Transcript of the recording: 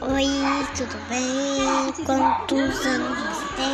Hoy estuve con tus amigos.